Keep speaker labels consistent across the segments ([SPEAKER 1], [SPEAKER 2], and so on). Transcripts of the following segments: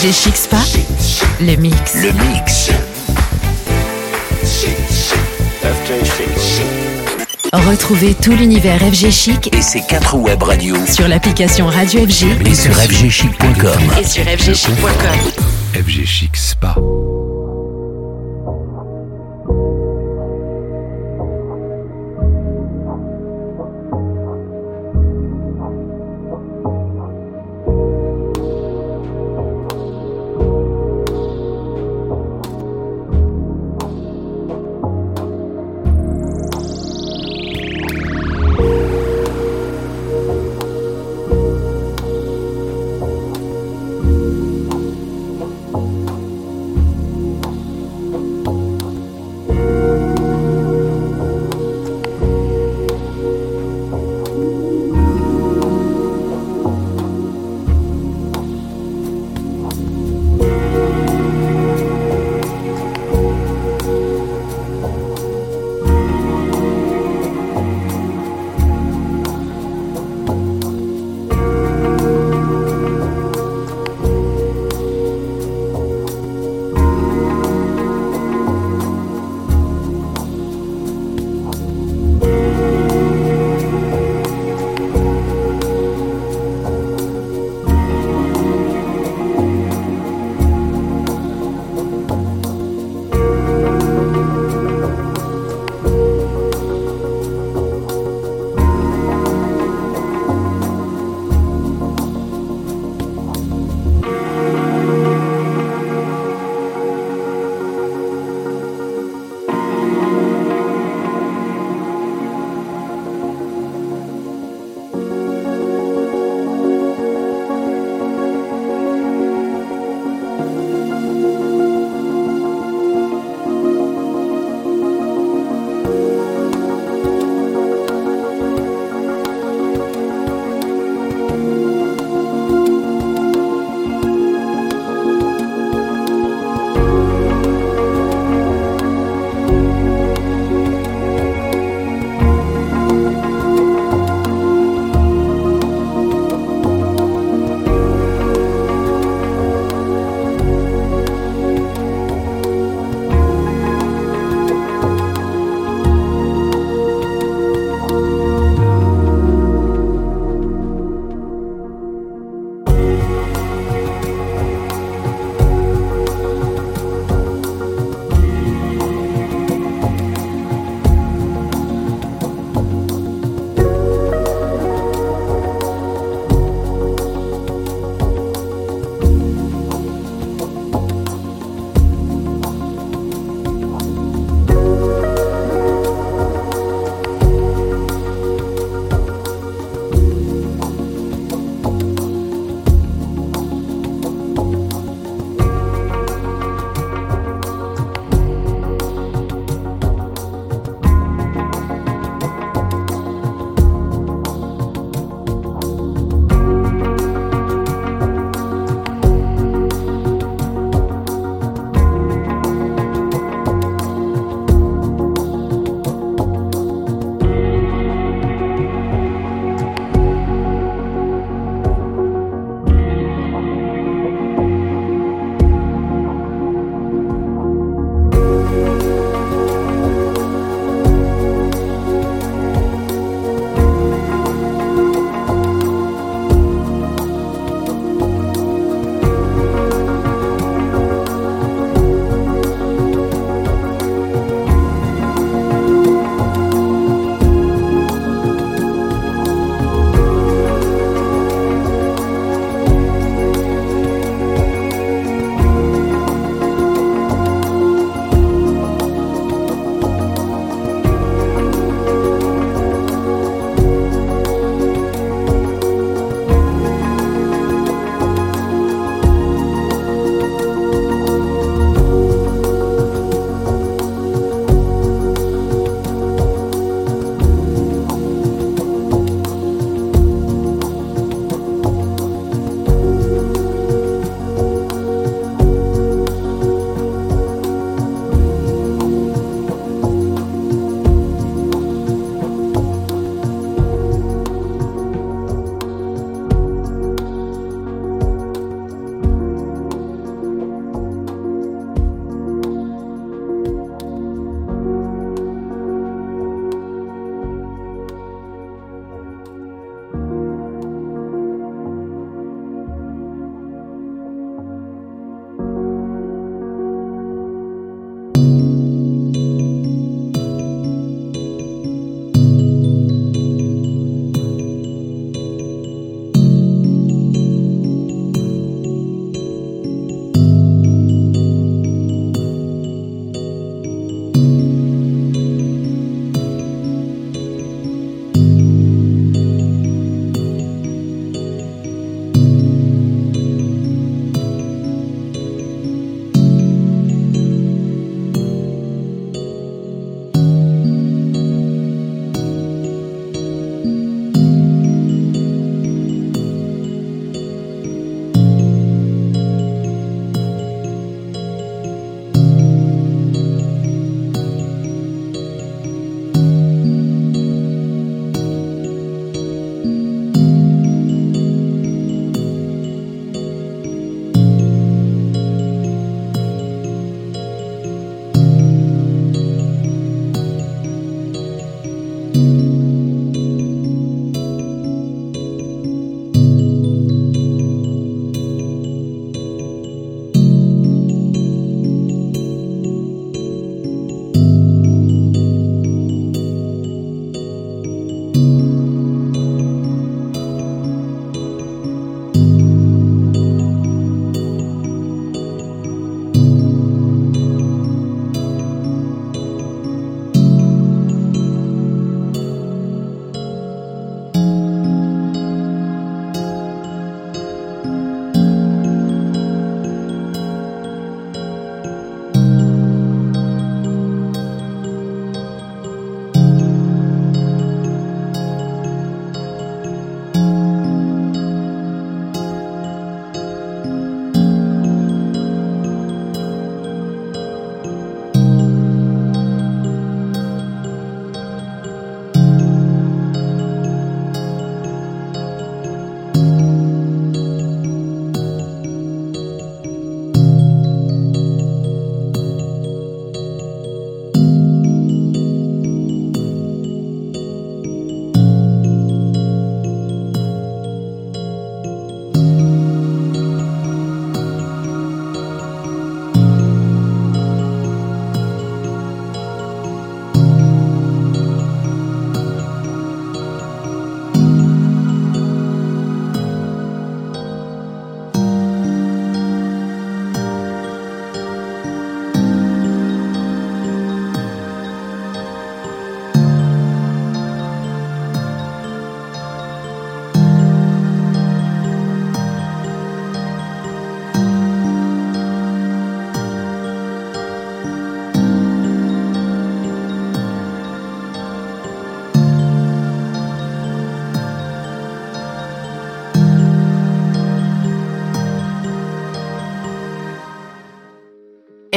[SPEAKER 1] FG Chic Spa, le mix.
[SPEAKER 2] Le mix.
[SPEAKER 1] Retrouvez tout l'univers FG Chic
[SPEAKER 2] Et ses quatre web radios
[SPEAKER 1] sur l'application Radio FG
[SPEAKER 2] et sur fgchic.com.
[SPEAKER 1] et sur fgchic.com.
[SPEAKER 3] FG Chic Spa.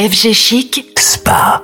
[SPEAKER 1] FG Chic,
[SPEAKER 2] Spa.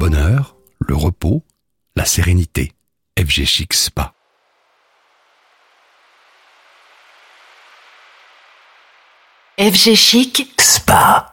[SPEAKER 4] Bonheur, le repos, la sérénité. FG Chic Spa.
[SPEAKER 1] FG Chic
[SPEAKER 5] Spa.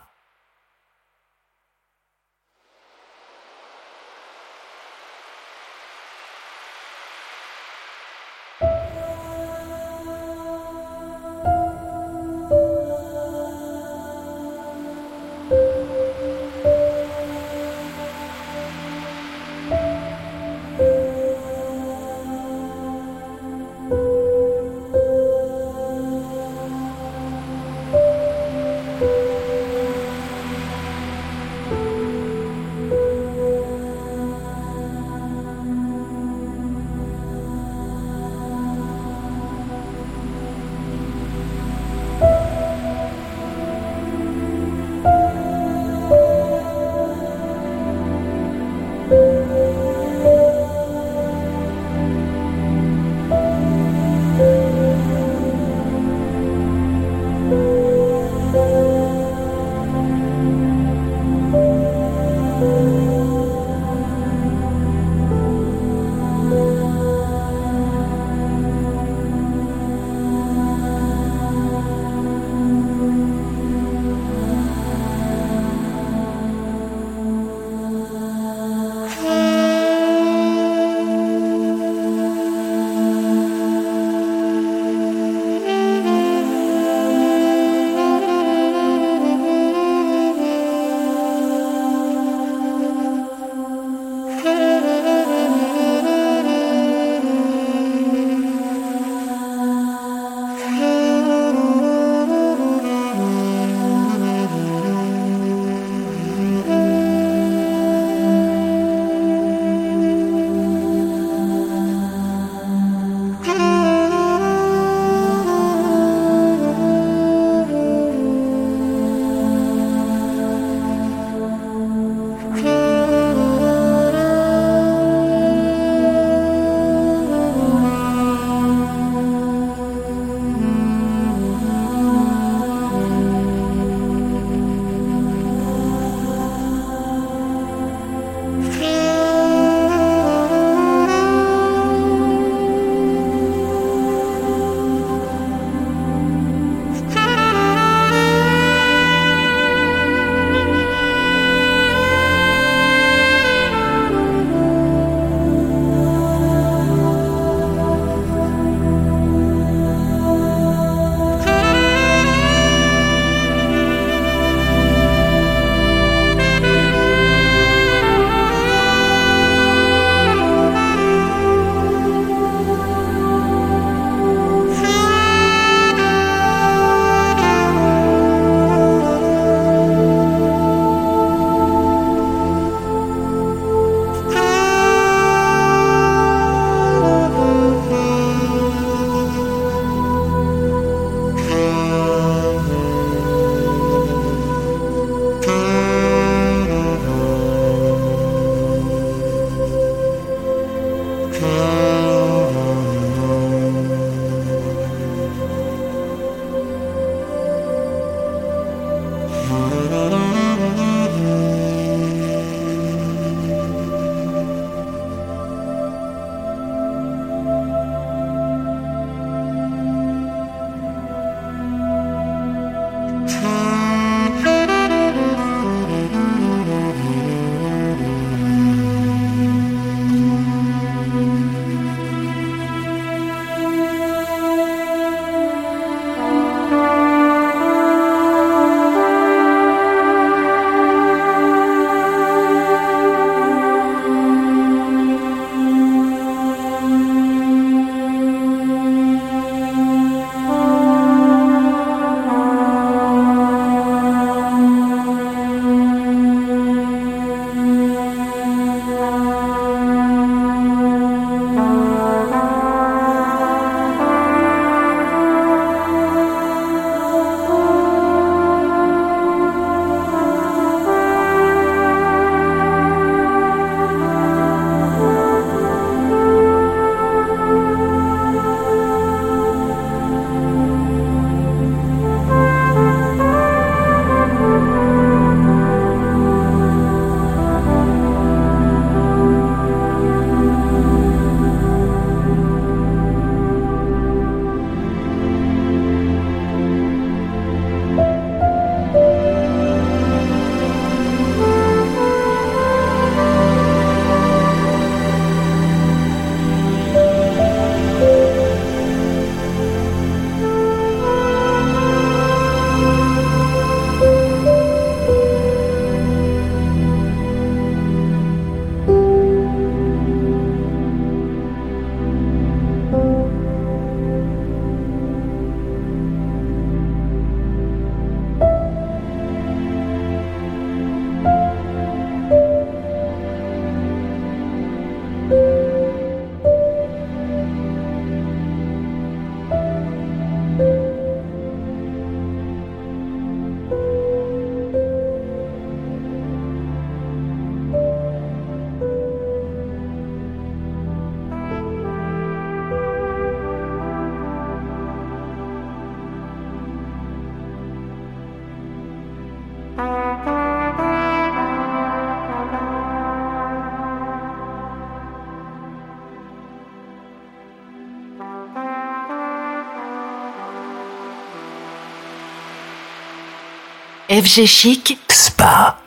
[SPEAKER 1] FG Chic,
[SPEAKER 2] Spa.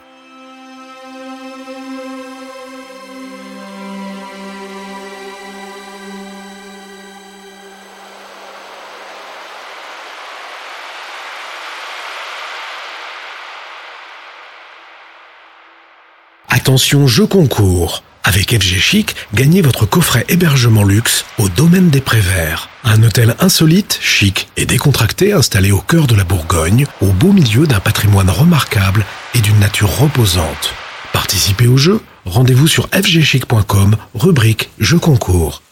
[SPEAKER 3] Attention jeu concours. Avec FG Chic, gagnez votre coffret hébergement luxe au domaine des Préverts. Un hôtel insolite, chic et décontracté installé au cœur de la Bourgogne, au beau milieu d'un patrimoine remarquable et d'une nature reposante. Participez au jeu, rendez-vous sur fgchic.com, rubrique jeu concours.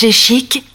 [SPEAKER 1] FG Chic,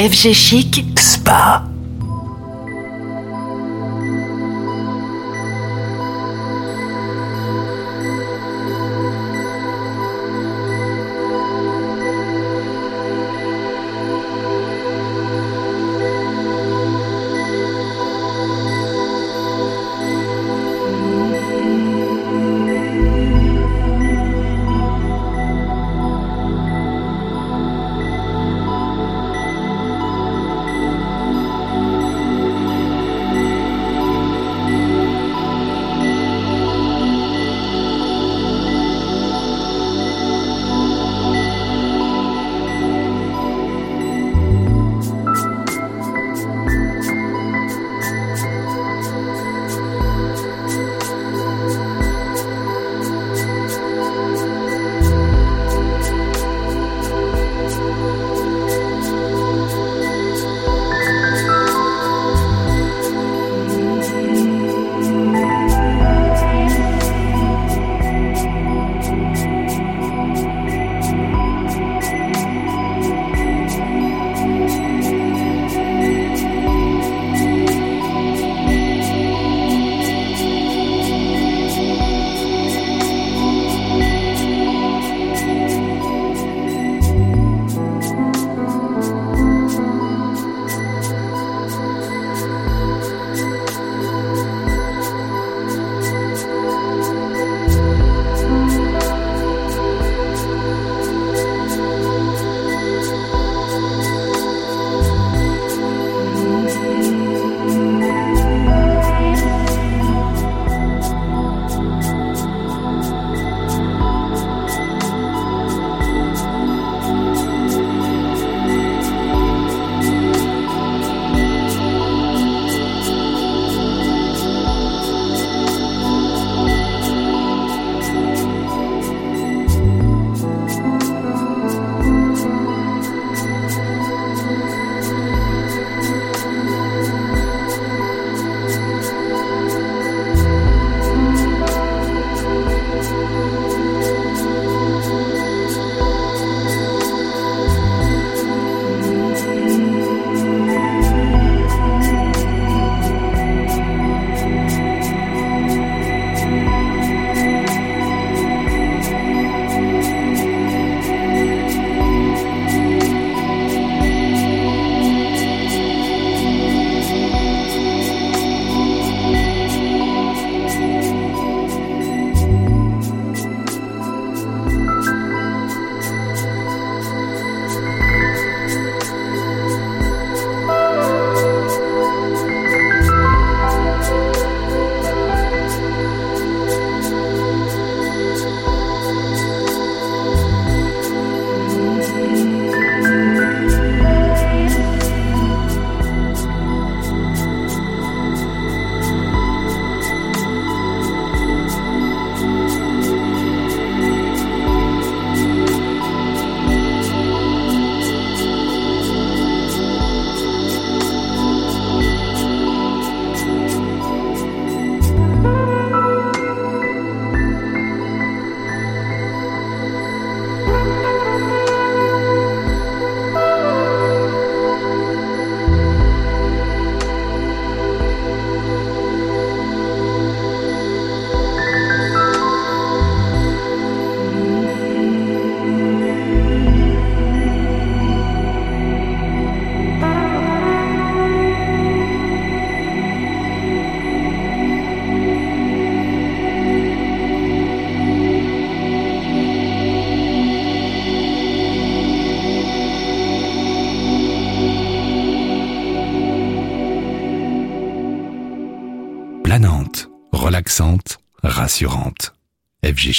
[SPEAKER 1] FG Chic,
[SPEAKER 2] Spa.
[SPEAKER 4] Rassurante. FG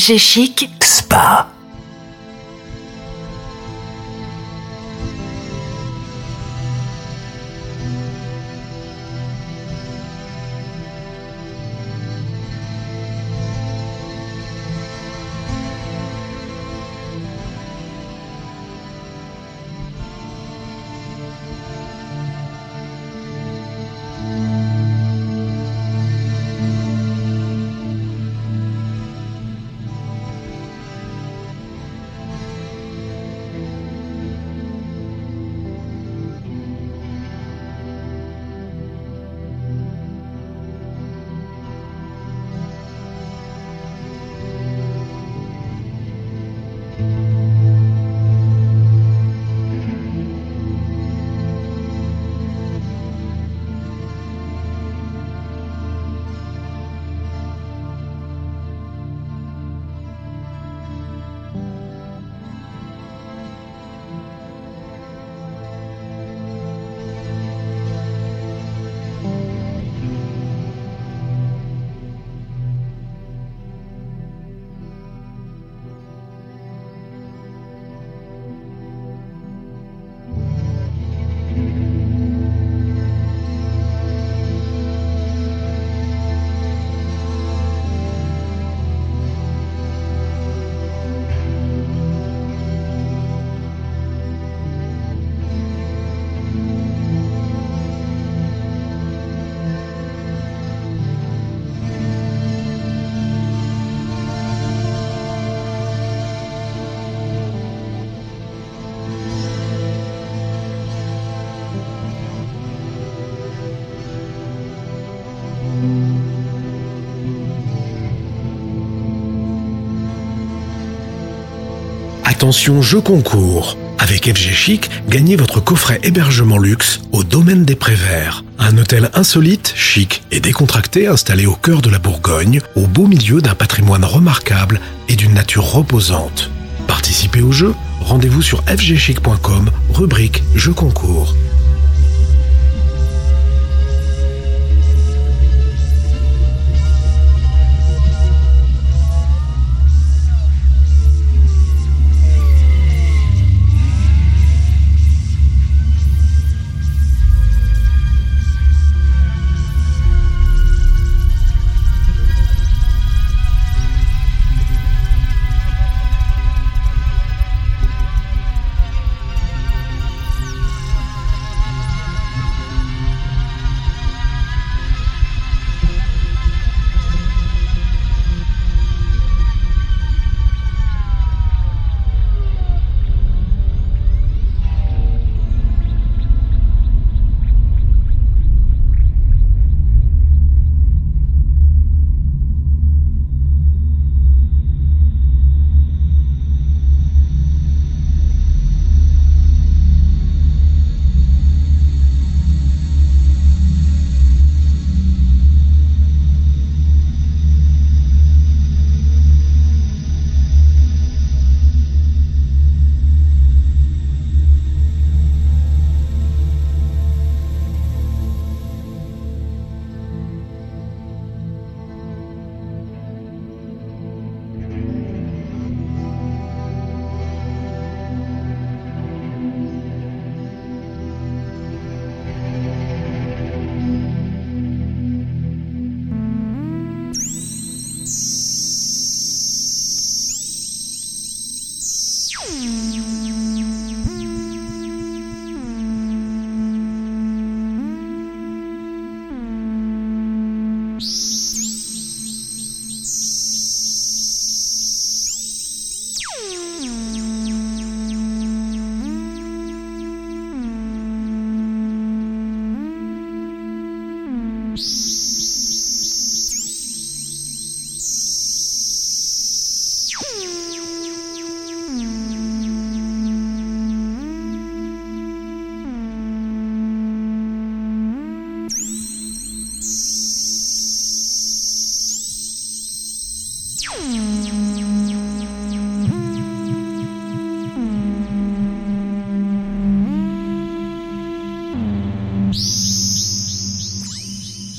[SPEAKER 1] FG Chic,
[SPEAKER 3] Attention jeu concours. Avec FG Chic, gagnez votre coffret hébergement luxe au domaine des Préverts. Un hôtel insolite, chic et décontracté installé au cœur de la Bourgogne, au beau milieu d'un patrimoine remarquable et d'une nature reposante. Participez au jeu, rendez-vous sur fgchic.com, rubrique jeu concours.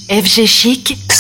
[SPEAKER 1] FG
[SPEAKER 6] Chic,